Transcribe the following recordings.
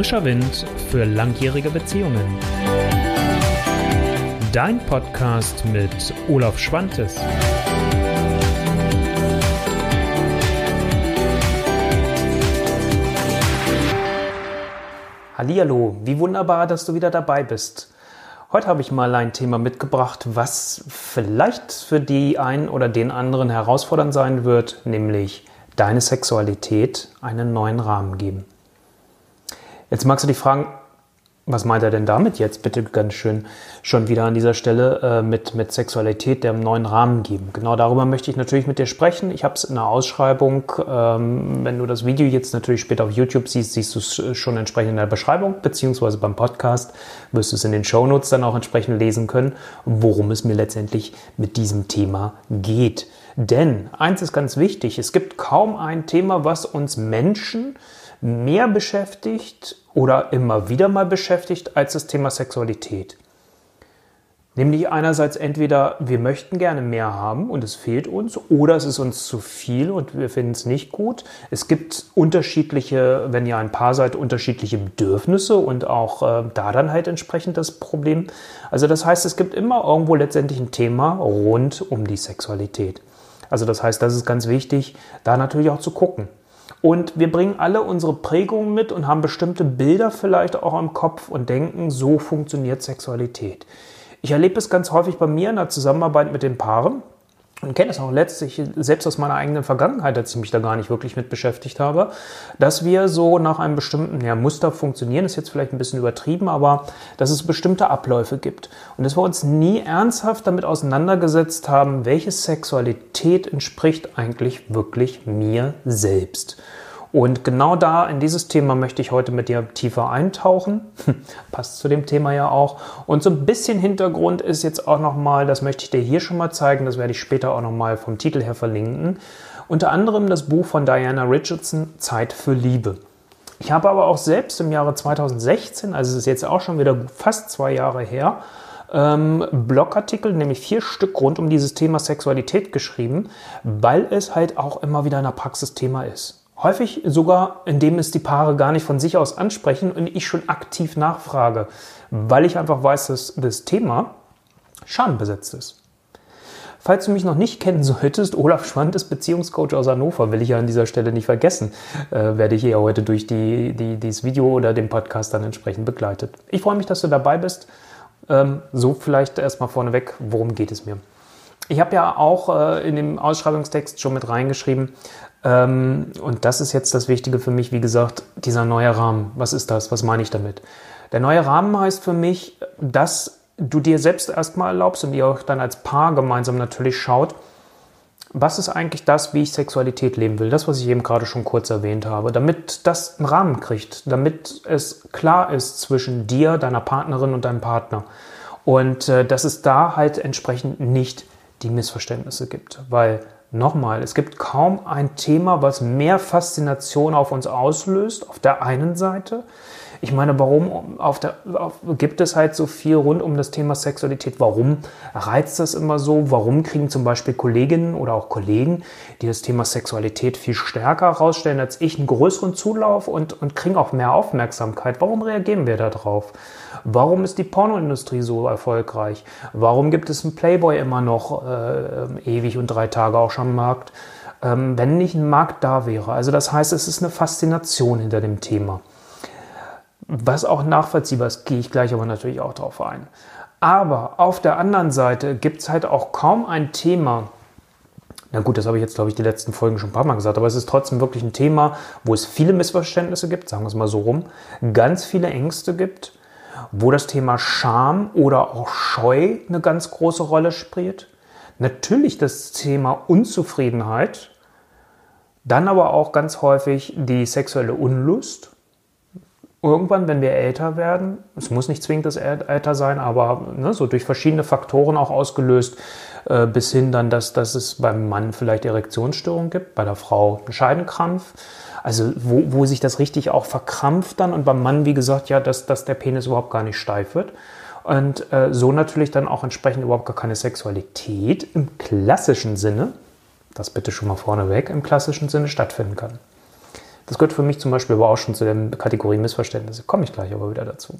Frischer Wind für langjährige Beziehungen. Dein Podcast mit Olaf Schwantes. Hallihallo, wie wunderbar, dass du wieder dabei bist. Heute habe ich mal ein Thema mitgebracht, was vielleicht für die einen oder den anderen herausfordernd sein wird, nämlich deine Sexualität einen neuen Rahmen geben. Jetzt magst du dich fragen, was meint er denn damit jetzt? Bitte ganz schön schon wieder an dieser Stelle äh, mit, mit Sexualität der neuen Rahmen geben. Genau darüber möchte ich natürlich mit dir sprechen. Ich habe es in der Ausschreibung. Ähm, wenn du das Video jetzt natürlich später auf YouTube siehst, siehst du es schon entsprechend in der Beschreibung, beziehungsweise beim Podcast wirst du es in den Shownotes dann auch entsprechend lesen können, worum es mir letztendlich mit diesem Thema geht. Denn eins ist ganz wichtig, es gibt kaum ein Thema, was uns Menschen mehr beschäftigt oder immer wieder mal beschäftigt als das Thema Sexualität. Nämlich einerseits entweder wir möchten gerne mehr haben und es fehlt uns oder es ist uns zu viel und wir finden es nicht gut. Es gibt unterschiedliche, wenn ihr ein Paar seid, unterschiedliche Bedürfnisse und auch äh, da dann halt entsprechend das Problem. Also das heißt, es gibt immer irgendwo letztendlich ein Thema rund um die Sexualität. Also das heißt, das ist ganz wichtig, da natürlich auch zu gucken. Und wir bringen alle unsere Prägungen mit und haben bestimmte Bilder vielleicht auch im Kopf und denken, so funktioniert Sexualität. Ich erlebe es ganz häufig bei mir in der Zusammenarbeit mit den Paaren, und kenne es auch letztlich selbst aus meiner eigenen Vergangenheit, als ich mich da gar nicht wirklich mit beschäftigt habe, dass wir so nach einem bestimmten ja, Muster funktionieren, ist jetzt vielleicht ein bisschen übertrieben, aber dass es bestimmte Abläufe gibt. Und dass wir uns nie ernsthaft damit auseinandergesetzt haben, welche Sexualität entspricht eigentlich wirklich mir selbst. Und genau da in dieses Thema möchte ich heute mit dir tiefer eintauchen. Passt zu dem Thema ja auch. Und so ein bisschen Hintergrund ist jetzt auch nochmal, das möchte ich dir hier schon mal zeigen, das werde ich später auch nochmal vom Titel her verlinken. Unter anderem das Buch von Diana Richardson, Zeit für Liebe. Ich habe aber auch selbst im Jahre 2016, also es ist jetzt auch schon wieder fast zwei Jahre her, ähm, Blogartikel, nämlich vier Stück rund um dieses Thema Sexualität geschrieben, weil es halt auch immer wieder ein Praxisthema ist. Häufig sogar, indem es die Paare gar nicht von sich aus ansprechen und ich schon aktiv nachfrage, weil ich einfach weiß, dass das Thema schambesetzt ist. Falls du mich noch nicht kennen solltest, Olaf Schwand ist Beziehungscoach aus Hannover, will ich ja an dieser Stelle nicht vergessen, äh, werde ich hier heute durch die, die, dieses Video oder den Podcast dann entsprechend begleitet. Ich freue mich, dass du dabei bist. Ähm, so vielleicht erstmal vorneweg, worum geht es mir? Ich habe ja auch äh, in dem Ausschreibungstext schon mit reingeschrieben, ähm, und das ist jetzt das Wichtige für mich, wie gesagt, dieser neue Rahmen. Was ist das? Was meine ich damit? Der neue Rahmen heißt für mich, dass du dir selbst erstmal erlaubst und ihr auch dann als Paar gemeinsam natürlich schaut, was ist eigentlich das, wie ich Sexualität leben will? Das, was ich eben gerade schon kurz erwähnt habe, damit das einen Rahmen kriegt, damit es klar ist zwischen dir, deiner Partnerin und deinem Partner. Und äh, dass es da halt entsprechend nicht die Missverständnisse gibt, weil Nochmal, es gibt kaum ein Thema, was mehr Faszination auf uns auslöst, auf der einen Seite. Ich meine, warum auf der, auf, gibt es halt so viel rund um das Thema Sexualität? Warum reizt das immer so? Warum kriegen zum Beispiel Kolleginnen oder auch Kollegen, die das Thema Sexualität viel stärker herausstellen als ich, einen größeren Zulauf und, und kriegen auch mehr Aufmerksamkeit? Warum reagieren wir darauf? Warum ist die Pornoindustrie so erfolgreich? Warum gibt es einen Playboy immer noch äh, ewig und drei Tage auch schon am Markt, ähm, wenn nicht ein Markt da wäre? Also das heißt, es ist eine Faszination hinter dem Thema. Was auch nachvollziehbar ist, gehe ich gleich aber natürlich auch darauf ein. Aber auf der anderen Seite gibt es halt auch kaum ein Thema, na gut, das habe ich jetzt, glaube ich, die letzten Folgen schon ein paar Mal gesagt, aber es ist trotzdem wirklich ein Thema, wo es viele Missverständnisse gibt, sagen wir es mal so rum, ganz viele Ängste gibt wo das Thema Scham oder auch Scheu eine ganz große Rolle spielt. Natürlich das Thema Unzufriedenheit, dann aber auch ganz häufig die sexuelle Unlust. Irgendwann, wenn wir älter werden, es muss nicht zwingend das Alter sein, aber ne, so durch verschiedene Faktoren auch ausgelöst, äh, bis hin dann, dass, dass es beim Mann vielleicht Erektionsstörungen gibt, bei der Frau einen Scheidenkrampf also wo, wo sich das richtig auch verkrampft dann und beim Mann, wie gesagt, ja, dass, dass der Penis überhaupt gar nicht steif wird. Und äh, so natürlich dann auch entsprechend überhaupt gar keine Sexualität im klassischen Sinne, das bitte schon mal vorneweg, im klassischen Sinne stattfinden kann. Das gehört für mich zum Beispiel aber auch schon zu der Kategorie Missverständnisse. Komme ich gleich aber wieder dazu.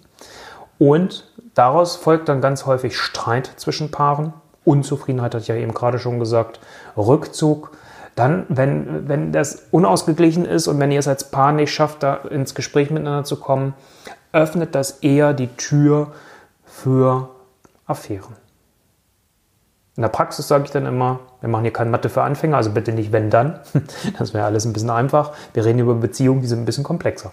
Und daraus folgt dann ganz häufig Streit zwischen Paaren. Unzufriedenheit hatte ich ja eben gerade schon gesagt. Rückzug. Dann, wenn, wenn das unausgeglichen ist und wenn ihr es als Paar nicht schafft, da ins Gespräch miteinander zu kommen, öffnet das eher die Tür für Affären. In der Praxis sage ich dann immer, wir machen hier keine Mathe für Anfänger, also bitte nicht wenn dann. Das wäre alles ein bisschen einfach. Wir reden über Beziehungen, die sind ein bisschen komplexer.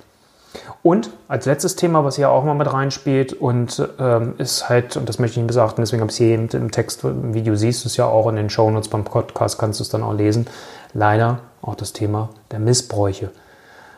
Und als letztes Thema, was hier auch mal mit reinspielt und ähm, ist halt, und das möchte ich nicht besachten, deswegen habe ich es hier im Text, im Video siehst du es ja auch in den Shownotes beim Podcast, kannst du es dann auch lesen. Leider auch das Thema der Missbräuche.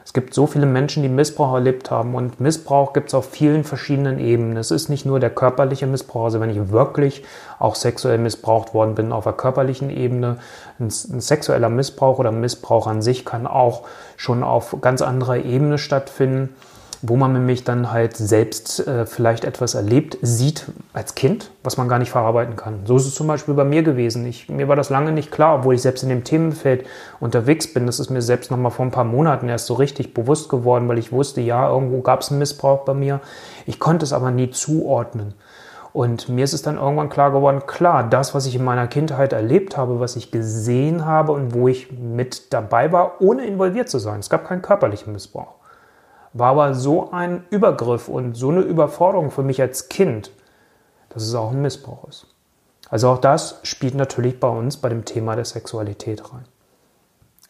Es gibt so viele Menschen, die Missbrauch erlebt haben und Missbrauch gibt es auf vielen verschiedenen Ebenen. Es ist nicht nur der körperliche Missbrauch, also wenn ich wirklich auch sexuell missbraucht worden bin auf der körperlichen Ebene, ein, ein sexueller Missbrauch oder Missbrauch an sich kann auch schon auf ganz anderer Ebene stattfinden wo man nämlich dann halt selbst äh, vielleicht etwas erlebt, sieht als Kind, was man gar nicht verarbeiten kann. So ist es zum Beispiel bei mir gewesen. Ich, mir war das lange nicht klar, obwohl ich selbst in dem Themenfeld unterwegs bin. Das ist mir selbst noch mal vor ein paar Monaten erst so richtig bewusst geworden, weil ich wusste, ja, irgendwo gab es einen Missbrauch bei mir. Ich konnte es aber nie zuordnen. Und mir ist es dann irgendwann klar geworden, klar, das, was ich in meiner Kindheit erlebt habe, was ich gesehen habe und wo ich mit dabei war, ohne involviert zu sein. Es gab keinen körperlichen Missbrauch war aber so ein Übergriff und so eine Überforderung für mich als Kind, dass es auch ein Missbrauch ist. Also auch das spielt natürlich bei uns bei dem Thema der Sexualität rein.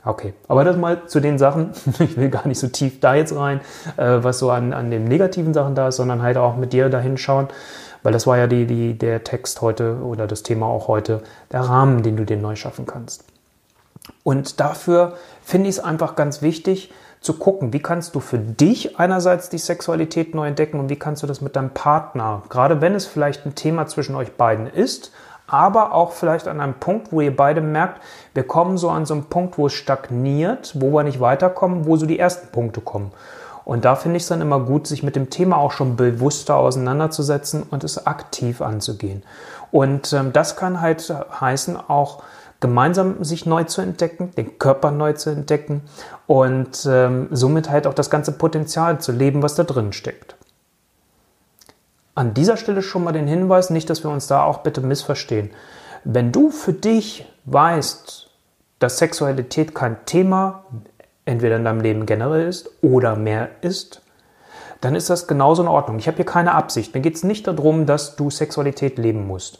Okay, aber das mal zu den Sachen, ich will gar nicht so tief da jetzt rein, äh, was so an, an den negativen Sachen da ist, sondern halt auch mit dir dahin schauen, weil das war ja die, die, der Text heute oder das Thema auch heute, der Rahmen, den du dir neu schaffen kannst. Und dafür finde ich es einfach ganz wichtig, zu gucken, wie kannst du für dich einerseits die Sexualität neu entdecken und wie kannst du das mit deinem Partner, gerade wenn es vielleicht ein Thema zwischen euch beiden ist, aber auch vielleicht an einem Punkt, wo ihr beide merkt, wir kommen so an so einen Punkt, wo es stagniert, wo wir nicht weiterkommen, wo so die ersten Punkte kommen. Und da finde ich es dann immer gut, sich mit dem Thema auch schon bewusster auseinanderzusetzen und es aktiv anzugehen. Und ähm, das kann halt heißen, auch gemeinsam sich neu zu entdecken, den Körper neu zu entdecken und ähm, somit halt auch das ganze Potenzial zu leben, was da drin steckt. An dieser Stelle schon mal den Hinweis, nicht, dass wir uns da auch bitte missverstehen. Wenn du für dich weißt, dass Sexualität kein Thema entweder in deinem Leben generell ist oder mehr ist, dann ist das genauso in Ordnung. Ich habe hier keine Absicht. Mir geht es nicht darum, dass du Sexualität leben musst.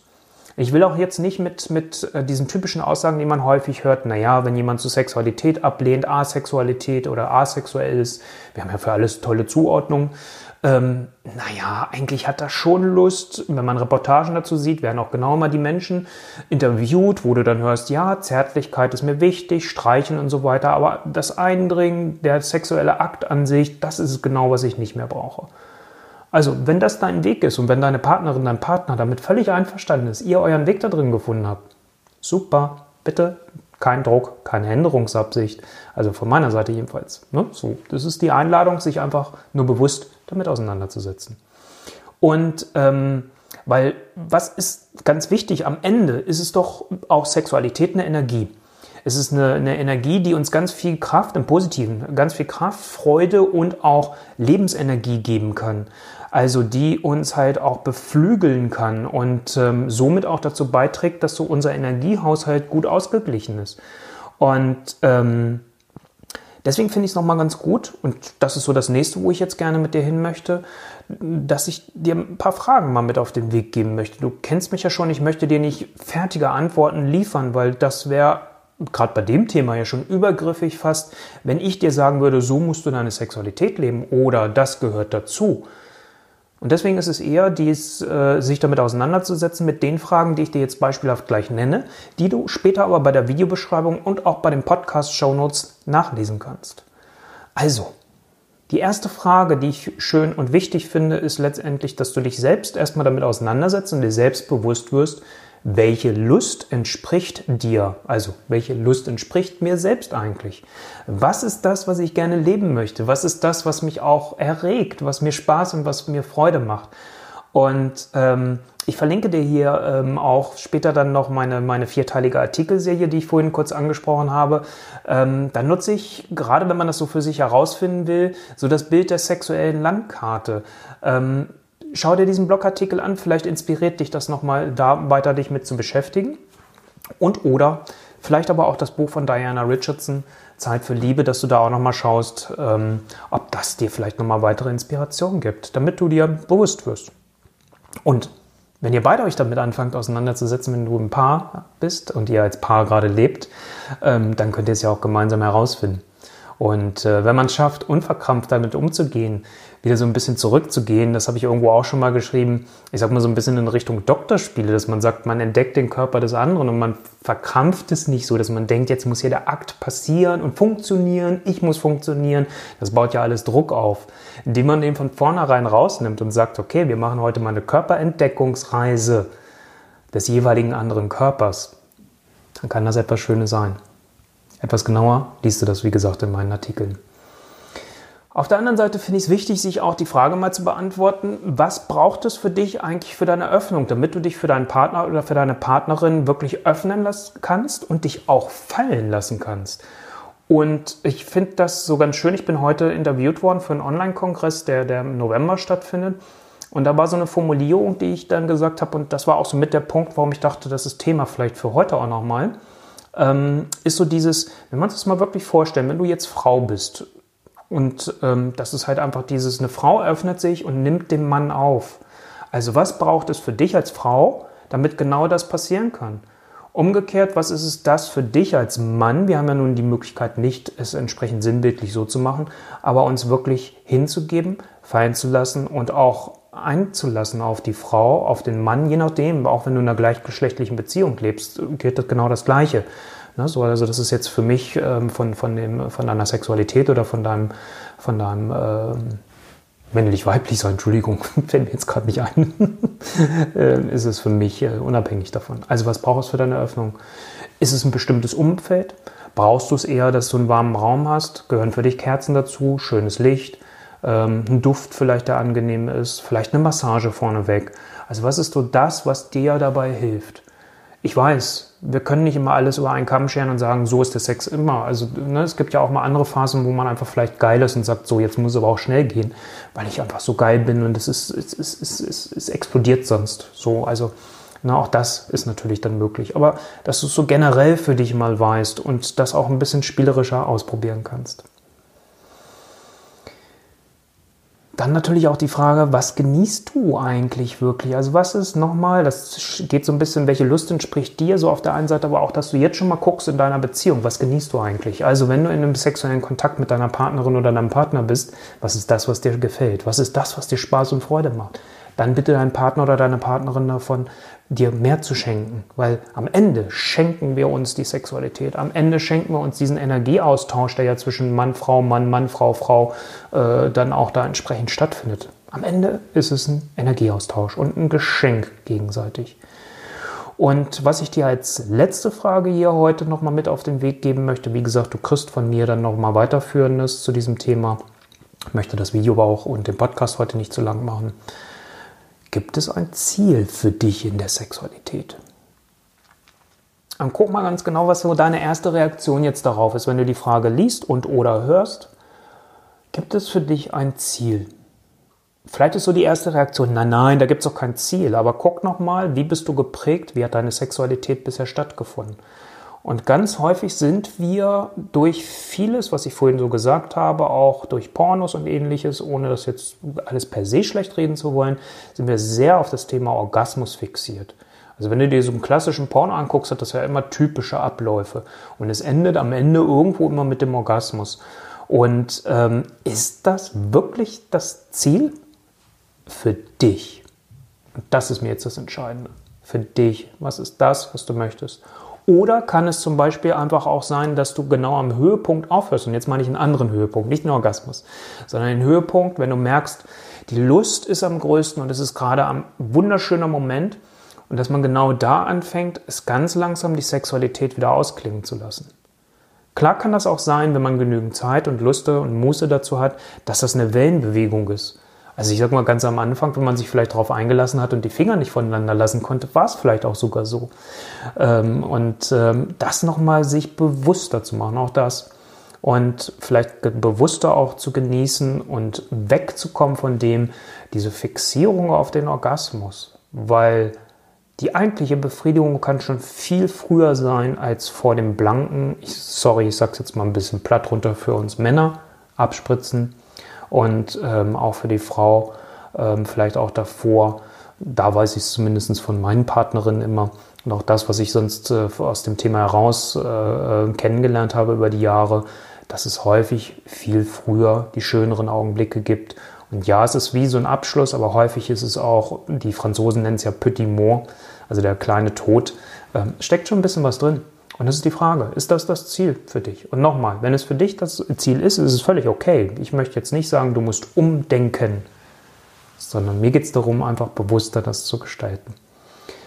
Ich will auch jetzt nicht mit, mit äh, diesen typischen Aussagen, die man häufig hört, naja, wenn jemand zu Sexualität ablehnt, Asexualität oder asexuell ist, wir haben ja für alles tolle Zuordnungen, ähm, naja, eigentlich hat er schon Lust, wenn man Reportagen dazu sieht, werden auch genau mal die Menschen interviewt, wo du dann hörst, ja, Zärtlichkeit ist mir wichtig, Streichen und so weiter, aber das Eindringen, der sexuelle Akt an sich, das ist genau, was ich nicht mehr brauche. Also, wenn das dein Weg ist und wenn deine Partnerin, dein Partner damit völlig einverstanden ist, ihr euren Weg da drin gefunden habt, super, bitte kein Druck, keine Änderungsabsicht. Also von meiner Seite jedenfalls. Ne? So, das ist die Einladung, sich einfach nur bewusst damit auseinanderzusetzen. Und ähm, weil was ist ganz wichtig, am Ende ist es doch auch Sexualität eine Energie. Es ist eine, eine, Energie, die uns ganz viel Kraft im Positiven, ganz viel Kraft, Freude und auch Lebensenergie geben kann also die uns halt auch beflügeln kann und ähm, somit auch dazu beiträgt, dass so unser Energiehaushalt gut ausgeglichen ist. Und ähm, deswegen finde ich es nochmal ganz gut, und das ist so das nächste, wo ich jetzt gerne mit dir hin möchte, dass ich dir ein paar Fragen mal mit auf den Weg geben möchte. Du kennst mich ja schon, ich möchte dir nicht fertige Antworten liefern, weil das wäre gerade bei dem Thema ja schon übergriffig fast, wenn ich dir sagen würde, so musst du deine Sexualität leben oder das gehört dazu und deswegen ist es eher, dies, äh, sich damit auseinanderzusetzen mit den Fragen, die ich dir jetzt beispielhaft gleich nenne, die du später aber bei der Videobeschreibung und auch bei den Podcast-Show Notes nachlesen kannst. Also, die erste Frage, die ich schön und wichtig finde, ist letztendlich, dass du dich selbst erstmal damit auseinandersetzt und dir selbst bewusst wirst, welche Lust entspricht dir? Also, welche Lust entspricht mir selbst eigentlich? Was ist das, was ich gerne leben möchte? Was ist das, was mich auch erregt, was mir Spaß und was mir Freude macht? Und ähm, Ich verlinke dir hier ähm, auch später dann noch meine, meine vierteilige Artikelserie, die ich vorhin kurz angesprochen habe. Ähm, da nutze ich, gerade wenn man das so für sich herausfinden will, so das Bild der sexuellen Landkarte. Ähm, schau dir diesen Blogartikel an, vielleicht inspiriert dich das nochmal, da weiter dich mit zu beschäftigen. Und oder vielleicht aber auch das Buch von Diana Richardson, Zeit für Liebe, dass du da auch nochmal schaust, ähm, ob das dir vielleicht nochmal weitere Inspiration gibt, damit du dir bewusst wirst. Und wenn ihr beide euch damit anfangt auseinanderzusetzen, wenn du ein Paar bist und ihr als Paar gerade lebt, ähm, dann könnt ihr es ja auch gemeinsam herausfinden. Und äh, wenn man es schafft, unverkrampft damit umzugehen, wieder so ein bisschen zurückzugehen, das habe ich irgendwo auch schon mal geschrieben, ich sag mal so ein bisschen in Richtung Doktorspiele, dass man sagt, man entdeckt den Körper des anderen und man verkrampft es nicht so, dass man denkt, jetzt muss hier der Akt passieren und funktionieren, ich muss funktionieren. Das baut ja alles Druck auf, indem man den von vornherein rausnimmt und sagt, okay, wir machen heute mal eine Körperentdeckungsreise des jeweiligen anderen Körpers. Dann kann das etwas Schönes sein. Etwas genauer liest du das, wie gesagt, in meinen Artikeln. Auf der anderen Seite finde ich es wichtig, sich auch die Frage mal zu beantworten, was braucht es für dich eigentlich für deine Öffnung, damit du dich für deinen Partner oder für deine Partnerin wirklich öffnen lassen kannst und dich auch fallen lassen kannst. Und ich finde das so ganz schön. Ich bin heute interviewt worden für einen Online-Kongress, der, der im November stattfindet. Und da war so eine Formulierung, die ich dann gesagt habe, und das war auch so mit der Punkt, warum ich dachte, das ist Thema vielleicht für heute auch nochmal ähm, ist so dieses, wenn man das mal wirklich vorstellen, wenn du jetzt Frau bist und ähm, das ist halt einfach dieses, eine Frau öffnet sich und nimmt den Mann auf. Also was braucht es für dich als Frau, damit genau das passieren kann? Umgekehrt, was ist es das für dich als Mann? Wir haben ja nun die Möglichkeit nicht, es entsprechend sinnbildlich so zu machen, aber uns wirklich hinzugeben, fallen zu lassen und auch einzulassen auf die Frau, auf den Mann, je nachdem, auch wenn du in einer gleichgeschlechtlichen Beziehung lebst, gilt das genau das Gleiche. Ne, so, also das ist jetzt für mich ähm, von, von, dem, von deiner Sexualität oder von deinem, von deinem ähm, männlich-weiblich sein, Entschuldigung, fällt mir jetzt gerade nicht ein, äh, ist es für mich äh, unabhängig davon. Also was brauchst du für deine Öffnung? Ist es ein bestimmtes Umfeld? Brauchst du es eher, dass du einen warmen Raum hast? Gehören für dich Kerzen dazu? Schönes Licht? ähm, ein Duft vielleicht, der angenehm ist, vielleicht eine Massage vorneweg. Also was ist so das, was dir dabei hilft? Ich weiß, wir können nicht immer alles über einen Kamm scheren und sagen, so ist der Sex immer. Also ne, es gibt ja auch mal andere Phasen, wo man einfach vielleicht geil ist und sagt, so jetzt muss es aber auch schnell gehen, weil ich einfach so geil bin und es ist, es, es, es, es, es explodiert sonst. So, also na, auch das ist natürlich dann möglich. Aber dass du es so generell für dich mal weißt und das auch ein bisschen spielerischer ausprobieren kannst. Dann natürlich auch die Frage, was genießt du eigentlich wirklich? Also was ist nochmal, das geht so ein bisschen, welche Lust entspricht dir so auf der einen Seite, aber auch, dass du jetzt schon mal guckst in deiner Beziehung, was genießt du eigentlich? Also wenn du in einem sexuellen Kontakt mit deiner Partnerin oder deinem Partner bist, was ist das, was dir gefällt? Was ist das, was dir Spaß und Freude macht? Dann bitte deinen Partner oder deine Partnerin davon, dir mehr zu schenken, weil am Ende schenken wir uns die Sexualität, am Ende schenken wir uns diesen Energieaustausch, der ja zwischen Mann, Frau, Mann, Mann, Frau, Frau äh, dann auch da entsprechend stattfindet. Am Ende ist es ein Energieaustausch und ein Geschenk gegenseitig. Und was ich dir als letzte Frage hier heute nochmal mit auf den Weg geben möchte, wie gesagt, du kriegst von mir dann nochmal weiterführendes zu diesem Thema. Ich möchte das Video aber auch und den Podcast heute nicht zu lang machen. Gibt es ein Ziel für dich in der Sexualität? Und guck mal ganz genau, was so deine erste Reaktion jetzt darauf ist, wenn du die Frage liest und oder hörst. Gibt es für dich ein Ziel? Vielleicht ist so die erste Reaktion, nein, nein, da gibt es doch kein Ziel. Aber guck nochmal, wie bist du geprägt? Wie hat deine Sexualität bisher stattgefunden? Und ganz häufig sind wir durch vieles, was ich vorhin so gesagt habe, auch durch Pornos und ähnliches, ohne das jetzt alles per se schlecht reden zu wollen, sind wir sehr auf das Thema Orgasmus fixiert. Also wenn du dir so einen klassischen Porno anguckst, hat das ja immer typische Abläufe. Und es endet am Ende irgendwo immer mit dem Orgasmus. Und ähm, ist das wirklich das Ziel für dich? Und das ist mir jetzt das Entscheidende. Für dich. Was ist das, was du möchtest? Oder kann es zum Beispiel einfach auch sein, dass du genau am Höhepunkt aufhörst? Und jetzt meine ich einen anderen Höhepunkt, nicht einen Orgasmus, sondern einen Höhepunkt, wenn du merkst, die Lust ist am größten und es ist gerade ein wunderschöner Moment und dass man genau da anfängt, es ganz langsam die Sexualität wieder ausklingen zu lassen. Klar kann das auch sein, wenn man genügend Zeit und Lust und Muße dazu hat, dass das eine Wellenbewegung ist. Also ich sag mal ganz am Anfang, wenn man sich vielleicht darauf eingelassen hat und die Finger nicht voneinander lassen konnte, war es vielleicht auch sogar so. Ähm, und ähm, das nochmal sich bewusster zu machen, auch das. Und vielleicht bewusster auch zu genießen und wegzukommen von dem, diese Fixierung auf den Orgasmus. Weil die eigentliche Befriedigung kann schon viel früher sein als vor dem blanken, ich, sorry, ich sag's jetzt mal ein bisschen platt runter für uns Männer, abspritzen und ähm, auch für die Frau ähm, vielleicht auch davor. Da weiß ich es zumindest von meinen Partnerinnen immer und auch das, was ich sonst äh, aus dem Thema heraus äh, äh, kennengelernt habe über die Jahre, dass es häufig viel früher die schöneren Augenblicke gibt. Und ja, es ist wie so ein Abschluss, aber häufig ist es auch, die Franzosen nennen es ja Petit Mort, also der kleine Tod, ähm, steckt schon ein bisschen was drin. Und das ist die Frage, ist das das Ziel für dich? Und nochmal, wenn es für dich das Ziel ist, ist es völlig okay. Ich möchte jetzt nicht sagen, du musst umdenken, sondern mir geht es darum, einfach bewusster das zu gestalten.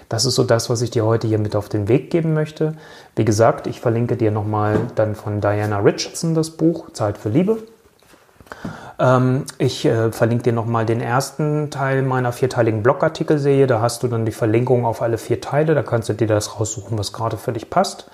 Das ist so das, was ich dir heute hier mit auf den Weg geben möchte. Wie gesagt, ich verlinke dir nochmal dann von Diana Richardson das Buch Zeit für Liebe. Ähm, ich äh, verlinke dir nochmal den ersten Teil meiner vierteiligen Blogartikelserie. Da hast du dann die Verlinkung auf alle vier Teile. Da kannst du dir das raussuchen, was gerade für dich passt.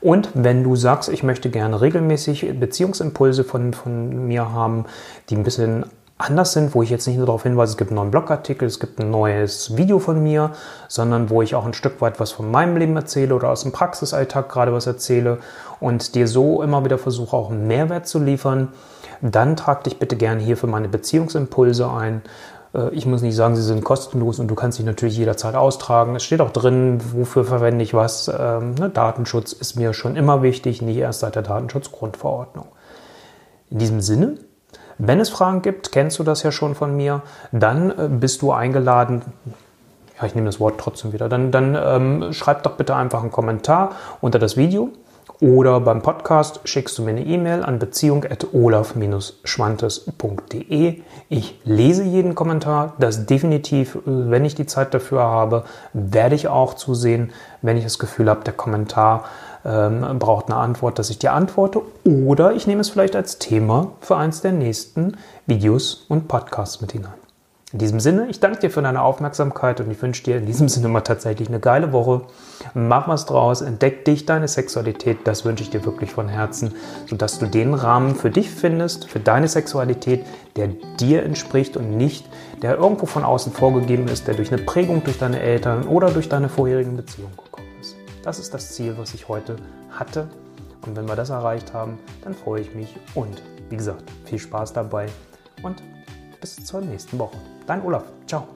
Und wenn du sagst, ich möchte gerne regelmäßig Beziehungsimpulse von, von mir haben, die ein bisschen anders sind, wo ich jetzt nicht nur darauf hinweise, es gibt einen neuen Blogartikel, es gibt ein neues Video von mir, sondern wo ich auch ein Stück weit was von meinem Leben erzähle oder aus dem Praxisalltag gerade was erzähle und dir so immer wieder versuche, auch einen Mehrwert zu liefern, dann trag dich bitte gerne hier für meine Beziehungsimpulse ein. Äh, ich muss nicht sagen, sie sind kostenlos und du kannst dich natürlich jederzeit austragen. Es steht auch drin, wofür verwende ich was. Ähm, ne, Datenschutz ist mir schon immer wichtig, nicht erst seit der Datenschutzgrundverordnung. In diesem Sinne, wenn es Fragen gibt, kennst du das ja schon von mir, dann äh, bist du eingeladen. Ja, ich nehme das Wort trotzdem wieder. Dann, dann ähm, schreib doch bitte einfach einen Kommentar unter das Video oder beim Podcast schickst du mir eine E-Mail an beziehung.olaf-schwantes.de. Ich lese jeden Kommentar. Das definitiv, wenn ich die Zeit dafür habe, werde ich auch zusehen, wenn ich das Gefühl habe, der Kommentar ähm, braucht eine Antwort, dass ich dir antworte. Oder ich nehme es vielleicht als Thema für eins der nächsten Videos und Podcasts mit hinein. In diesem Sinne, ich danke dir für deine Aufmerksamkeit und ich wünsche dir in diesem Sinne mal tatsächlich eine geile Woche. Mach was draus, entdeck dich, deine Sexualität, das wünsche ich dir wirklich von Herzen, sodass du den Rahmen für dich findest, für deine Sexualität, der dir entspricht und nicht der irgendwo von außen vorgegeben ist, der durch eine Prägung durch deine Eltern oder durch deine vorherigen Beziehungen ist. Das ist das Ziel, was ich heute hatte. Und wenn wir das erreicht haben, dann freue ich mich und wie gesagt, viel Spaß dabei und bis zur nächsten Woche. Dein Olaf. Ciao.